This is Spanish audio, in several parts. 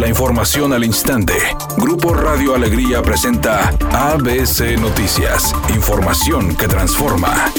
La información al instante. Grupo Radio Alegría presenta ABC Noticias. Información que transforma.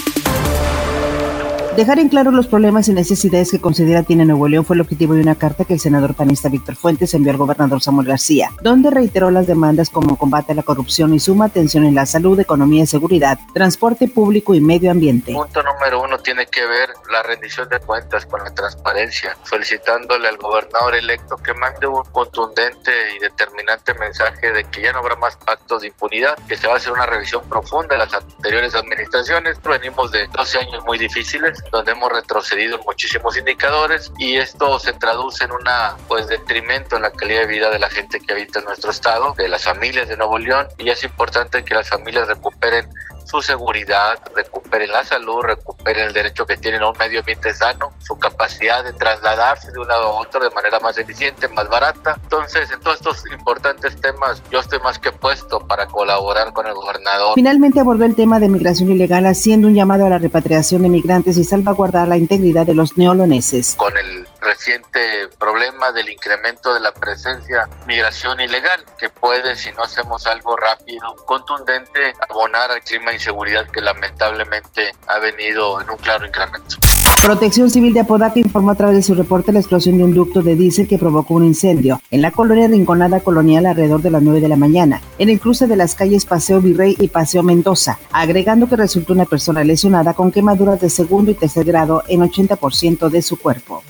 Dejar en claro los problemas y necesidades que considera tiene Nuevo León fue el objetivo de una carta que el senador panista Víctor Fuentes envió al gobernador Samuel García, donde reiteró las demandas como combate a la corrupción y suma atención en la salud, economía y seguridad, transporte público y medio ambiente. Punto número uno tiene que ver la rendición de cuentas con la transparencia, solicitándole al gobernador electo que mande un contundente y determinante mensaje de que ya no habrá más pactos de impunidad, que se va a hacer una revisión profunda de las anteriores administraciones. Venimos de 12 años muy difíciles donde hemos retrocedido en muchísimos indicadores y esto se traduce en una pues detrimento en la calidad de vida de la gente que habita en nuestro estado, de las familias de Nuevo León y es importante que las familias recuperen su seguridad, recuperen la salud, recuperen el derecho que tienen a un medio ambiente sano, su capacidad de trasladarse de un lado a otro de manera más eficiente, más barata. Entonces, en todos estos importantes temas, yo estoy más que puesto para colaborar con el gobernador. Finalmente abordó el tema de migración ilegal, haciendo un llamado a la repatriación de migrantes y salvaguardar la integridad de los neoloneses. Con el reciente problema del incremento de la presencia migración ilegal, que puede, si no hacemos algo rápido, contundente, abonar al clima de inseguridad que lamentablemente ha venido en un claro incremento. Protección Civil de Apodaca informó a través de su reporte la explosión de un ducto de diésel que provocó un incendio en la colonia Rinconada Colonial alrededor de las 9 de la mañana, en el cruce de las calles Paseo Virrey y Paseo Mendoza, agregando que resultó una persona lesionada con quemaduras de segundo y tercer grado en 80% de su cuerpo.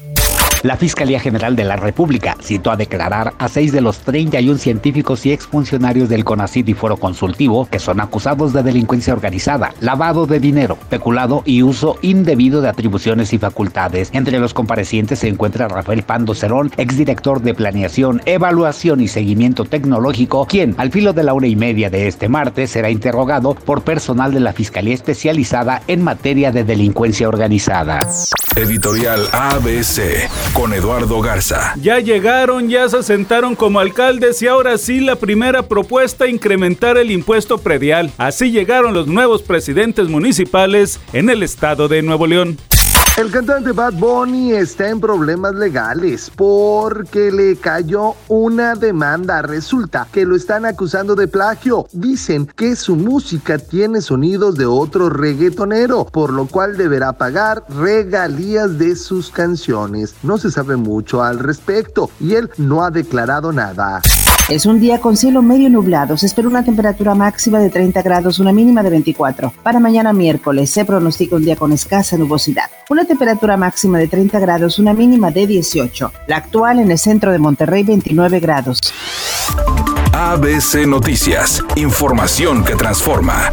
La Fiscalía General de la República citó a declarar a seis de los 31 científicos y exfuncionarios del CONACYT y Foro Consultivo que son acusados de delincuencia organizada, lavado de dinero, peculado y uso indebido de atribuciones y facultades. Entre los comparecientes se encuentra Rafael Pando Cerón, exdirector de Planeación, Evaluación y Seguimiento Tecnológico, quien al filo de la hora y media de este martes será interrogado por personal de la Fiscalía especializada en materia de delincuencia organizada. Editorial ABC con Eduardo Garza. Ya llegaron, ya se sentaron como alcaldes y ahora sí la primera propuesta incrementar el impuesto predial. Así llegaron los nuevos presidentes municipales en el estado de Nuevo León. El cantante Bad Bunny está en problemas legales porque le cayó una demanda. Resulta que lo están acusando de plagio. Dicen que su música tiene sonidos de otro reggaetonero, por lo cual deberá pagar regalías de sus canciones. No se sabe mucho al respecto y él no ha declarado nada. Es un día con cielo medio nublado. Se espera una temperatura máxima de 30 grados, una mínima de 24. Para mañana miércoles se pronostica un día con escasa nubosidad. Una temperatura máxima de 30 grados, una mínima de 18. La actual en el centro de Monterrey, 29 grados. ABC Noticias. Información que transforma.